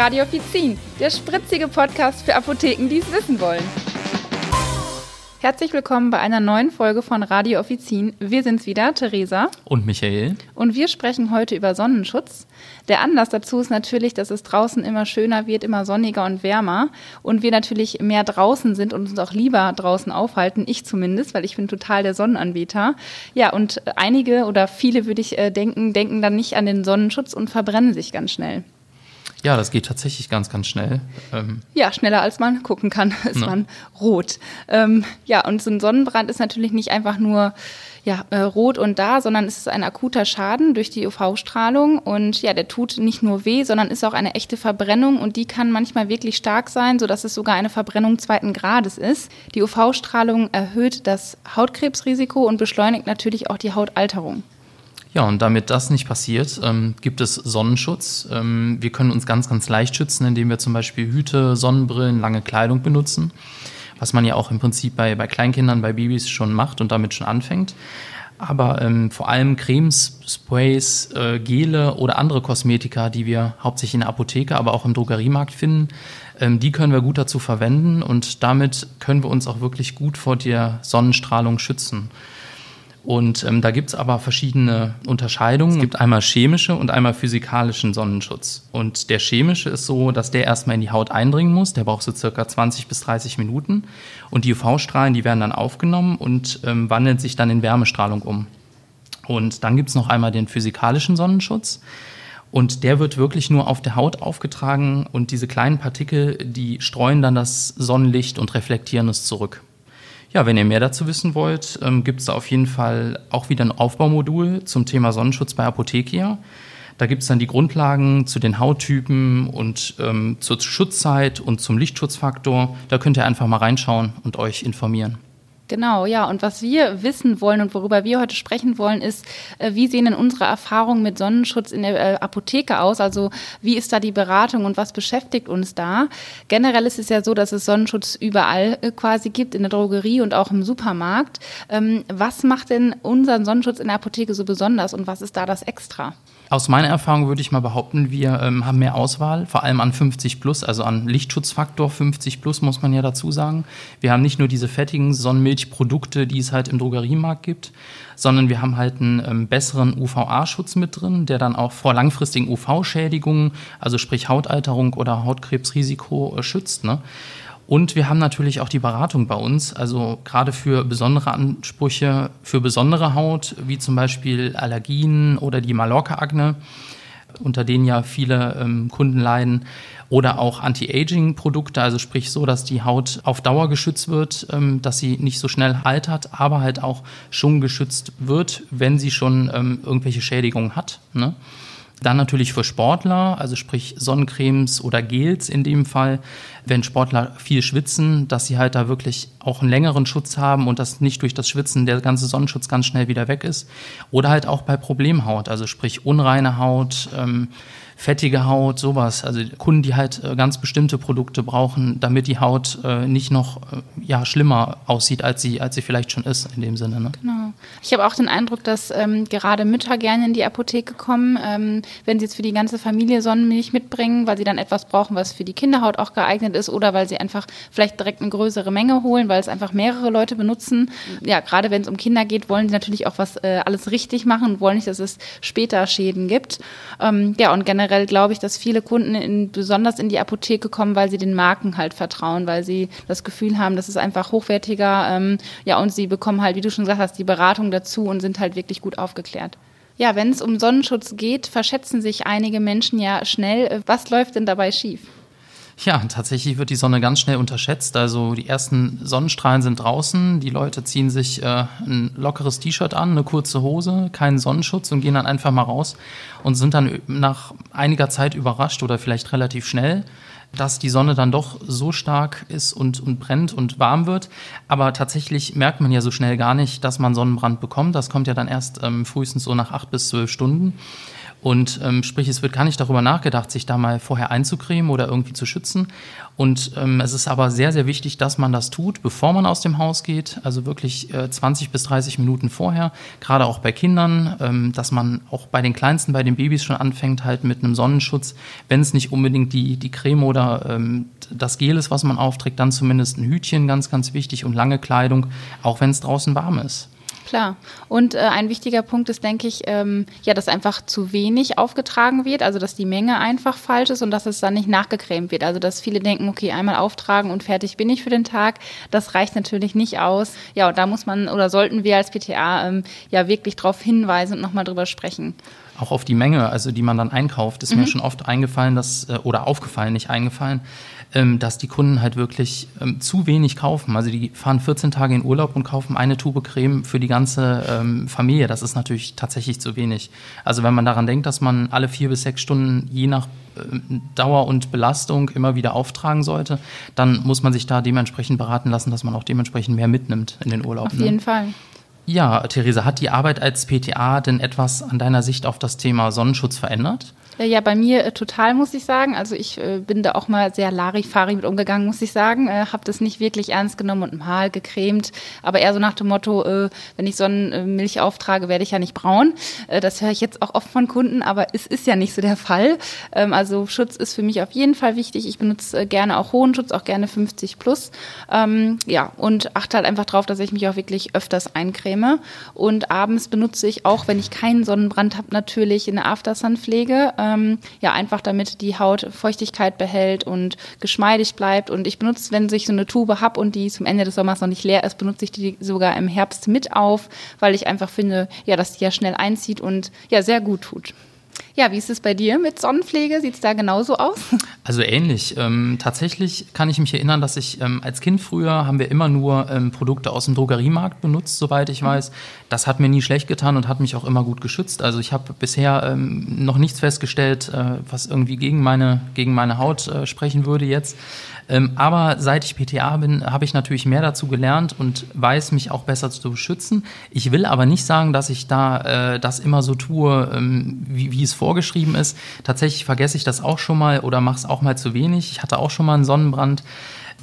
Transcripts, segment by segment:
Radio Offizin, der spritzige Podcast für Apotheken, die es wissen wollen. Herzlich willkommen bei einer neuen Folge von Radio Offizin. Wir sind's wieder, Theresa. Und Michael. Und wir sprechen heute über Sonnenschutz. Der Anlass dazu ist natürlich, dass es draußen immer schöner wird, immer sonniger und wärmer. Und wir natürlich mehr draußen sind und uns auch lieber draußen aufhalten. Ich zumindest, weil ich bin total der Sonnenanbeter. Ja, und einige oder viele würde ich äh, denken, denken dann nicht an den Sonnenschutz und verbrennen sich ganz schnell. Ja, das geht tatsächlich ganz, ganz schnell. Ähm ja, schneller als man gucken kann, ist ne. man rot. Ähm, ja, und so ein Sonnenbrand ist natürlich nicht einfach nur ja, äh, rot und da, sondern es ist ein akuter Schaden durch die UV-Strahlung und ja, der tut nicht nur weh, sondern ist auch eine echte Verbrennung und die kann manchmal wirklich stark sein, sodass es sogar eine Verbrennung zweiten Grades ist. Die UV-Strahlung erhöht das Hautkrebsrisiko und beschleunigt natürlich auch die Hautalterung. Ja, und damit das nicht passiert, ähm, gibt es Sonnenschutz. Ähm, wir können uns ganz, ganz leicht schützen, indem wir zum Beispiel Hüte, Sonnenbrillen, lange Kleidung benutzen, was man ja auch im Prinzip bei, bei Kleinkindern, bei Babys schon macht und damit schon anfängt. Aber ähm, vor allem Cremes, Sprays, äh, Gele oder andere Kosmetika, die wir hauptsächlich in der Apotheke, aber auch im Drogeriemarkt finden, ähm, die können wir gut dazu verwenden und damit können wir uns auch wirklich gut vor der Sonnenstrahlung schützen. Und ähm, da gibt es aber verschiedene Unterscheidungen. Es gibt einmal chemische und einmal physikalischen Sonnenschutz. Und der chemische ist so, dass der erstmal in die Haut eindringen muss. Der braucht so circa 20 bis 30 Minuten. Und die UV-Strahlen, die werden dann aufgenommen und ähm, wandeln sich dann in Wärmestrahlung um. Und dann gibt es noch einmal den physikalischen Sonnenschutz. Und der wird wirklich nur auf der Haut aufgetragen und diese kleinen Partikel, die streuen dann das Sonnenlicht und reflektieren es zurück. Ja, wenn ihr mehr dazu wissen wollt, ähm, gibt es da auf jeden Fall auch wieder ein Aufbaumodul zum Thema Sonnenschutz bei Apothekia. Da gibt es dann die Grundlagen zu den Hauttypen und ähm, zur Schutzzeit und zum Lichtschutzfaktor. Da könnt ihr einfach mal reinschauen und euch informieren. Genau, ja. Und was wir wissen wollen und worüber wir heute sprechen wollen, ist, äh, wie sehen denn unsere Erfahrungen mit Sonnenschutz in der äh, Apotheke aus? Also wie ist da die Beratung und was beschäftigt uns da? Generell ist es ja so, dass es Sonnenschutz überall äh, quasi gibt, in der Drogerie und auch im Supermarkt. Ähm, was macht denn unseren Sonnenschutz in der Apotheke so besonders und was ist da das Extra? Aus meiner Erfahrung würde ich mal behaupten, wir ähm, haben mehr Auswahl, vor allem an 50 plus, also an Lichtschutzfaktor 50 plus, muss man ja dazu sagen. Wir haben nicht nur diese fettigen Sonnenmilchprodukte, die es halt im Drogeriemarkt gibt, sondern wir haben halt einen ähm, besseren UVA-Schutz mit drin, der dann auch vor langfristigen UV-Schädigungen, also sprich Hautalterung oder Hautkrebsrisiko äh, schützt. Ne? Und wir haben natürlich auch die Beratung bei uns, also gerade für besondere Ansprüche, für besondere Haut, wie zum Beispiel Allergien oder die Mallorca-Akne, unter denen ja viele ähm, Kunden leiden, oder auch Anti-Aging-Produkte, also sprich so, dass die Haut auf Dauer geschützt wird, ähm, dass sie nicht so schnell altert, aber halt auch schon geschützt wird, wenn sie schon ähm, irgendwelche Schädigungen hat. Ne? Dann natürlich für Sportler, also sprich Sonnencremes oder Gels in dem Fall, wenn Sportler viel schwitzen, dass sie halt da wirklich auch einen längeren Schutz haben und dass nicht durch das Schwitzen der ganze Sonnenschutz ganz schnell wieder weg ist. Oder halt auch bei Problemhaut, also sprich unreine Haut, ähm, fettige Haut, sowas. Also Kunden, die halt äh, ganz bestimmte Produkte brauchen, damit die Haut äh, nicht noch äh, ja, schlimmer aussieht, als sie, als sie vielleicht schon ist in dem Sinne. Ne? Genau. Ich habe auch den Eindruck, dass ähm, gerade Mütter gerne in die Apotheke kommen, ähm, wenn sie jetzt für die ganze Familie Sonnenmilch mitbringen, weil sie dann etwas brauchen, was für die Kinderhaut auch geeignet ist oder weil sie einfach vielleicht direkt eine größere Menge holen, weil es einfach mehrere Leute benutzen. Ja, gerade wenn es um Kinder geht, wollen sie natürlich auch was äh, alles richtig machen und wollen nicht, dass es später Schäden gibt. Ähm, ja, und generell generell glaube ich, dass viele Kunden in, besonders in die Apotheke kommen, weil sie den Marken halt vertrauen, weil sie das Gefühl haben, das ist einfach hochwertiger. Ähm, ja, und sie bekommen halt, wie du schon gesagt hast, die Beratung dazu und sind halt wirklich gut aufgeklärt. Ja, wenn es um Sonnenschutz geht, verschätzen sich einige Menschen ja schnell. Was läuft denn dabei schief? Ja, tatsächlich wird die Sonne ganz schnell unterschätzt. Also die ersten Sonnenstrahlen sind draußen, die Leute ziehen sich äh, ein lockeres T-Shirt an, eine kurze Hose, keinen Sonnenschutz und gehen dann einfach mal raus und sind dann nach einiger Zeit überrascht oder vielleicht relativ schnell, dass die Sonne dann doch so stark ist und, und brennt und warm wird. Aber tatsächlich merkt man ja so schnell gar nicht, dass man Sonnenbrand bekommt. Das kommt ja dann erst ähm, frühestens so nach acht bis zwölf Stunden. Und ähm, sprich, es wird gar nicht darüber nachgedacht, sich da mal vorher einzucremen oder irgendwie zu schützen. Und ähm, es ist aber sehr, sehr wichtig, dass man das tut, bevor man aus dem Haus geht. Also wirklich äh, 20 bis 30 Minuten vorher, gerade auch bei Kindern, ähm, dass man auch bei den Kleinsten, bei den Babys schon anfängt, halt mit einem Sonnenschutz, wenn es nicht unbedingt die, die Creme oder ähm, das Gel ist, was man aufträgt, dann zumindest ein Hütchen, ganz, ganz wichtig und lange Kleidung, auch wenn es draußen warm ist. Klar. Und äh, ein wichtiger Punkt ist, denke ich, ähm, ja, dass einfach zu wenig aufgetragen wird, also dass die Menge einfach falsch ist und dass es dann nicht nachgecremt wird. Also dass viele denken, okay, einmal auftragen und fertig bin ich für den Tag. Das reicht natürlich nicht aus. Ja, und da muss man oder sollten wir als PTA ähm, ja wirklich darauf hinweisen und nochmal drüber sprechen auch auf die Menge, also die man dann einkauft, ist mhm. mir schon oft eingefallen, dass, äh, oder aufgefallen, nicht eingefallen, dass die Kunden halt wirklich ähm, zu wenig kaufen. Also die fahren 14 Tage in Urlaub und kaufen eine Tube Creme für die ganze ähm, Familie. Das ist natürlich tatsächlich zu wenig. Also wenn man daran denkt, dass man alle vier bis sechs Stunden je nach Dauer und Belastung immer wieder auftragen sollte, dann muss man sich da dementsprechend beraten lassen, dass man auch dementsprechend mehr mitnimmt in den Urlaub. Auf jeden ne? Fall. Ja, Theresa, hat die Arbeit als PTA denn etwas an deiner Sicht auf das Thema Sonnenschutz verändert? Ja, bei mir äh, total, muss ich sagen. Also ich äh, bin da auch mal sehr Larifari mit umgegangen, muss ich sagen. Äh, habe das nicht wirklich ernst genommen und mal gecremt. Aber eher so nach dem Motto, äh, wenn ich Sonnenmilch auftrage, werde ich ja nicht braun. Das höre ich jetzt auch oft von Kunden, aber es ist ja nicht so der Fall. Ähm, also Schutz ist für mich auf jeden Fall wichtig. Ich benutze gerne auch hohen Schutz, auch gerne 50 plus. Ähm, ja, und achte halt einfach drauf, dass ich mich auch wirklich öfters eincreme. Und abends benutze ich auch, wenn ich keinen Sonnenbrand habe, natürlich eine Aftersun-Pflege. Ähm, ja, einfach damit die Haut Feuchtigkeit behält und geschmeidig bleibt. Und ich benutze, wenn ich so eine Tube habe und die zum Ende des Sommers noch nicht leer ist, benutze ich die sogar im Herbst mit auf, weil ich einfach finde, ja, dass die ja schnell einzieht und ja, sehr gut tut. Ja, wie ist es bei dir mit Sonnenpflege? Sieht es da genauso aus? Also ähnlich. Ähm, tatsächlich kann ich mich erinnern, dass ich ähm, als Kind früher haben wir immer nur ähm, Produkte aus dem Drogeriemarkt benutzt, soweit ich weiß. Das hat mir nie schlecht getan und hat mich auch immer gut geschützt. Also ich habe bisher ähm, noch nichts festgestellt, äh, was irgendwie gegen meine, gegen meine Haut äh, sprechen würde jetzt. Ähm, aber seit ich PTA bin, habe ich natürlich mehr dazu gelernt und weiß, mich auch besser zu schützen. Ich will aber nicht sagen, dass ich da äh, das immer so tue, ähm, wie, wie es vorgeschrieben ist. Tatsächlich vergesse ich das auch schon mal oder mache es auch mal zu wenig. Ich hatte auch schon mal einen Sonnenbrand.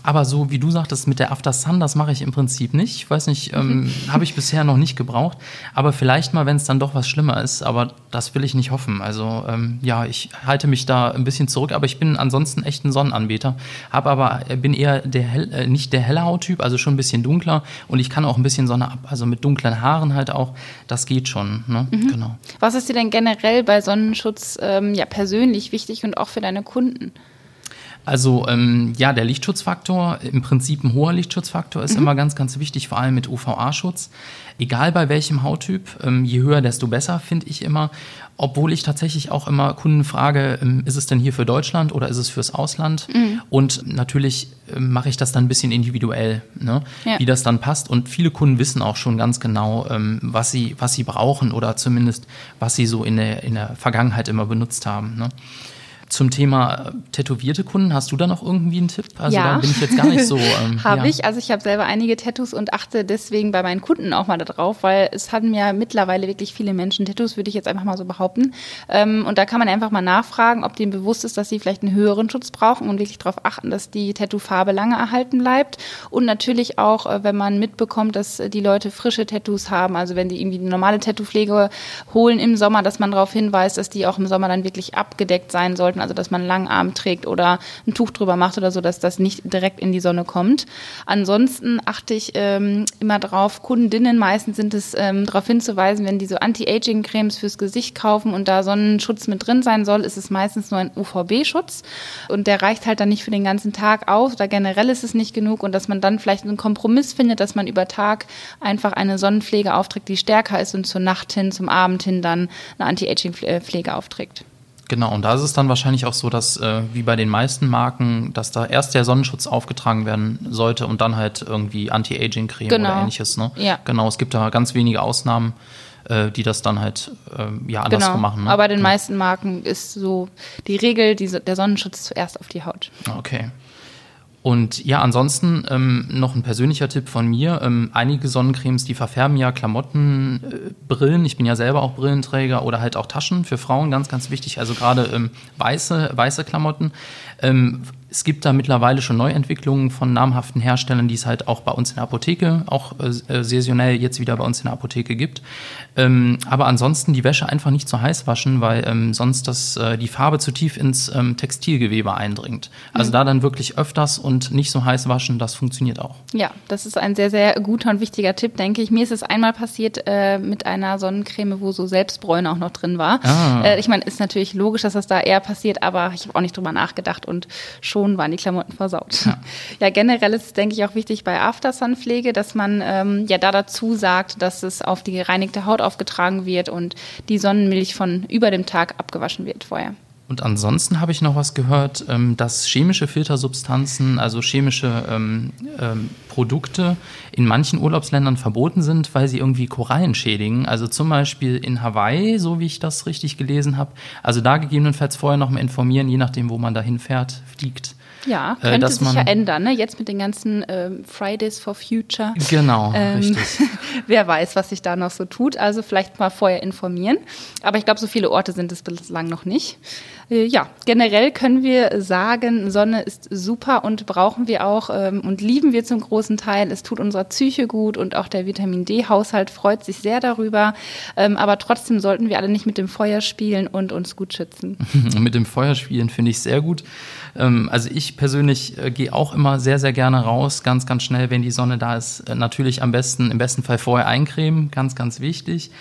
Aber so wie du sagtest mit der After Sun, das mache ich im Prinzip nicht. Ich weiß nicht, ähm, mhm. habe ich bisher noch nicht gebraucht. Aber vielleicht mal, wenn es dann doch was schlimmer ist. Aber das will ich nicht hoffen. Also ähm, ja, ich halte mich da ein bisschen zurück. Aber ich bin ansonsten echt ein Sonnenanbeter. Habe aber äh, bin eher der hell, äh, nicht der helle Hauttyp, also schon ein bisschen dunkler. Und ich kann auch ein bisschen Sonne ab. Also mit dunklen Haaren halt auch. Das geht schon. Ne? Mhm. Genau. Was ist dir denn generell bei Sonnenschutz ähm, ja persönlich wichtig und auch für deine Kunden? Also ähm, ja, der Lichtschutzfaktor, im Prinzip ein hoher Lichtschutzfaktor, ist mhm. immer ganz, ganz wichtig, vor allem mit UVA-Schutz. Egal bei welchem Hauttyp, ähm, je höher, desto besser, finde ich immer. Obwohl ich tatsächlich auch immer Kunden frage, ähm, ist es denn hier für Deutschland oder ist es fürs Ausland? Mhm. Und natürlich ähm, mache ich das dann ein bisschen individuell, ne? ja. wie das dann passt. Und viele Kunden wissen auch schon ganz genau, ähm, was, sie, was sie brauchen oder zumindest, was sie so in der, in der Vergangenheit immer benutzt haben. Ne? Zum Thema äh, tätowierte Kunden, hast du da noch irgendwie einen Tipp? Also ja. da bin ich jetzt gar nicht so. Ähm, habe ja. ich. Also ich habe selber einige Tattoos und achte deswegen bei meinen Kunden auch mal darauf, weil es haben ja mittlerweile wirklich viele Menschen Tattoos, würde ich jetzt einfach mal so behaupten. Ähm, und da kann man einfach mal nachfragen, ob denen bewusst ist, dass sie vielleicht einen höheren Schutz brauchen und wirklich darauf achten, dass die Tattoofarbe lange erhalten bleibt. Und natürlich auch, äh, wenn man mitbekommt, dass die Leute frische Tattoos haben, also wenn die irgendwie eine normale Tattoo-Pflege holen im Sommer, dass man darauf hinweist, dass die auch im Sommer dann wirklich abgedeckt sein sollten sollten, also dass man einen langen Arm trägt oder ein Tuch drüber macht oder so, dass das nicht direkt in die Sonne kommt. Ansonsten achte ich ähm, immer drauf, Kundinnen meistens sind es ähm, darauf hinzuweisen, wenn die so Anti-Aging-Cremes fürs Gesicht kaufen und da Sonnenschutz mit drin sein soll, ist es meistens nur ein UVB-Schutz und der reicht halt dann nicht für den ganzen Tag aus oder generell ist es nicht genug und dass man dann vielleicht einen Kompromiss findet, dass man über Tag einfach eine Sonnenpflege aufträgt, die stärker ist und zur Nacht hin, zum Abend hin dann eine Anti-Aging-Pflege aufträgt. Genau, und da ist es dann wahrscheinlich auch so, dass äh, wie bei den meisten Marken, dass da erst der Sonnenschutz aufgetragen werden sollte und dann halt irgendwie Anti-Aging-Creme genau. oder ähnliches. Ne? Ja. Genau, es gibt da ganz wenige Ausnahmen, äh, die das dann halt äh, ja anders genau. machen. Ne? Aber bei den ja. meisten Marken ist so die Regel, die, der Sonnenschutz zuerst auf die Haut. Okay. Und ja, ansonsten ähm, noch ein persönlicher Tipp von mir. Ähm, einige Sonnencremes, die verfärben ja Klamotten, äh, Brillen. Ich bin ja selber auch Brillenträger oder halt auch Taschen für Frauen, ganz, ganz wichtig. Also gerade ähm, weiße, weiße Klamotten. Ähm, es gibt da mittlerweile schon Neuentwicklungen von namhaften Herstellern, die es halt auch bei uns in der Apotheke, auch äh, saisonell jetzt wieder bei uns in der Apotheke gibt. Ähm, aber ansonsten die Wäsche einfach nicht zu heiß waschen, weil ähm, sonst das, äh, die Farbe zu tief ins ähm, Textilgewebe eindringt. Also mhm. da dann wirklich öfters und nicht so heiß waschen, das funktioniert auch. Ja, das ist ein sehr, sehr guter und wichtiger Tipp, denke ich. Mir ist es einmal passiert äh, mit einer Sonnencreme, wo so Selbstbräune auch noch drin war. Ah. Äh, ich meine, ist natürlich logisch, dass das da eher passiert, aber ich habe auch nicht drüber nachgedacht und schon waren die Klamotten versaut. Ja, ja generell ist es, denke ich, auch wichtig bei Aftersun-Pflege, dass man ähm, ja da dazu sagt, dass es auf die gereinigte Haut aufgetragen wird und die Sonnenmilch von über dem Tag abgewaschen wird vorher. Und ansonsten habe ich noch was gehört, ähm, dass chemische Filtersubstanzen, also chemische ähm, ähm, Produkte in manchen Urlaubsländern verboten sind, weil sie irgendwie Korallen schädigen. Also zum Beispiel in Hawaii, so wie ich das richtig gelesen habe. Also da gegebenenfalls vorher noch mal informieren, je nachdem, wo man da hinfährt, fliegt. Ja, äh, könnte äh, sich ja ändern, ne? Jetzt mit den ganzen ähm, Fridays for Future. Genau, ähm, richtig. wer weiß, was sich da noch so tut. Also vielleicht mal vorher informieren. Aber ich glaube, so viele Orte sind es bislang noch nicht. Äh, ja, generell können wir sagen, Sonne ist super und brauchen wir auch ähm, und lieben wir zum großen Teil. Es tut unserer Psyche gut und auch der Vitamin D-Haushalt freut sich sehr darüber. Ähm, aber trotzdem sollten wir alle nicht mit dem Feuer spielen und uns gut schützen. mit dem Feuer spielen finde ich sehr gut. Ähm, also ich persönlich äh, gehe auch immer sehr, sehr gerne raus, ganz, ganz schnell, wenn die Sonne da ist. Äh, natürlich am besten, im besten Fall vorher eincremen, ganz, ganz wichtig.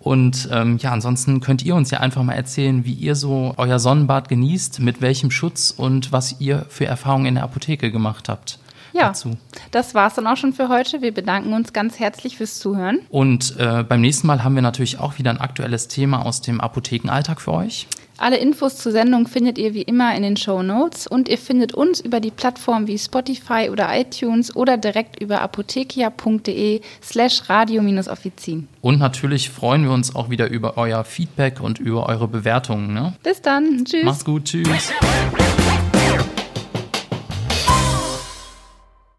Und ähm, ja, ansonsten könnt ihr uns ja einfach mal erzählen, wie ihr so euer Sonnenbad genießt, mit welchem Schutz und was ihr für Erfahrungen in der Apotheke gemacht habt. Ja, dazu. das war's dann auch schon für heute. Wir bedanken uns ganz herzlich fürs Zuhören. Und äh, beim nächsten Mal haben wir natürlich auch wieder ein aktuelles Thema aus dem Apothekenalltag für euch. Alle Infos zur Sendung findet ihr wie immer in den Show Notes und ihr findet uns über die Plattform wie Spotify oder iTunes oder direkt über apothekia.de slash radio-offizin. Und natürlich freuen wir uns auch wieder über euer Feedback und über eure Bewertungen. Ne? Bis dann. Tschüss. Macht's gut. Tschüss.